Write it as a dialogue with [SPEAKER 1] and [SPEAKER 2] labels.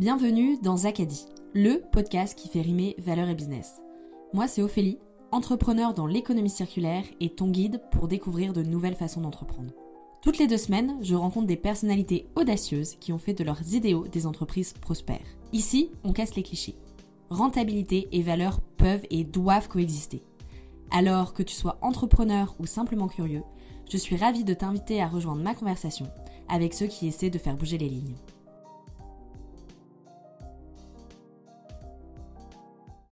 [SPEAKER 1] Bienvenue dans Acadie, le podcast qui fait rimer valeur et business. Moi, c'est Ophélie, entrepreneur dans l'économie circulaire et ton guide pour découvrir de nouvelles façons d'entreprendre. Toutes les deux semaines, je rencontre des personnalités audacieuses qui ont fait de leurs idéaux des entreprises prospères. Ici, on casse les clichés. Rentabilité et valeur peuvent et doivent coexister. Alors que tu sois entrepreneur ou simplement curieux, je suis ravie de t'inviter à rejoindre ma conversation avec ceux qui essaient de faire bouger les lignes.